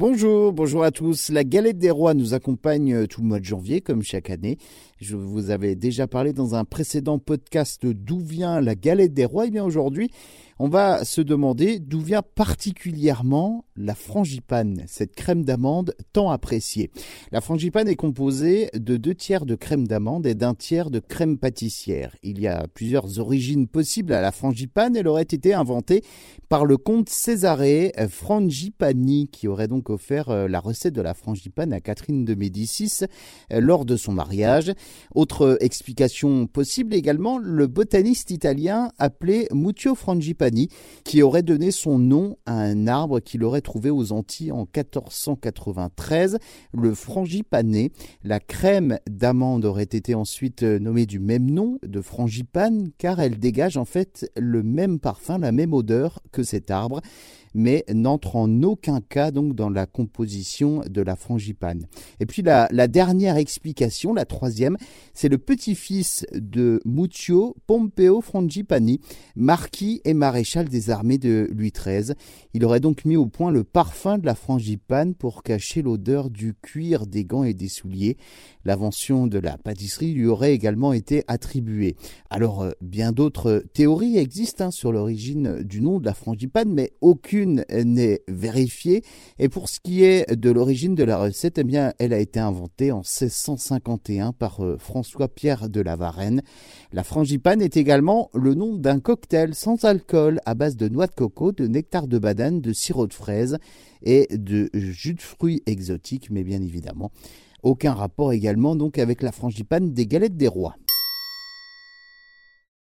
Bonjour, bonjour à tous. La galette des rois nous accompagne euh, tout le mois de janvier, comme chaque année. Je vous avais déjà parlé dans un précédent podcast d'où vient la galette des rois. Et eh bien aujourd'hui, on va se demander d'où vient particulièrement la frangipane, cette crème d'amande tant appréciée. La frangipane est composée de deux tiers de crème d'amande et d'un tiers de crème pâtissière. Il y a plusieurs origines possibles à la frangipane. Elle aurait été inventée par le comte Césarée Frangipani, qui aurait donc offert euh, la recette de la frangipane à Catherine de Médicis euh, lors de son mariage. Autre explication possible également, le botaniste italien appelé Muccio Frangipani, qui aurait donné son nom à un arbre qu'il aurait trouvé aux Antilles en 1493, le frangipané. La crème d'amande aurait été ensuite nommée du même nom, de frangipane, car elle dégage en fait le même parfum, la même odeur que cet arbre mais n'entre en aucun cas donc dans la composition de la frangipane. Et puis la, dernière explication, la troisième, c'est le petit-fils de Muccio Pompeo Frangipani, marquis et maréchal des armées de Louis XIII. Il aurait donc mis au point le parfum de la frangipane pour cacher l'odeur du cuir des gants et des souliers. L'invention de la pâtisserie lui aurait également été attribuée. Alors, euh, bien d'autres théories existent hein, sur l'origine du nom de la frangipane, mais aucune n'est vérifiée. Et pour ce qui est de l'origine de la recette, eh bien, elle a été inventée en 1651 par euh, François-Pierre de la Varenne. La frangipane est également le nom d'un cocktail sans à base de noix de coco, de nectar de banane, de sirop de fraise et de jus de fruits exotiques, mais bien évidemment aucun rapport également donc avec la frangipane des galettes des rois.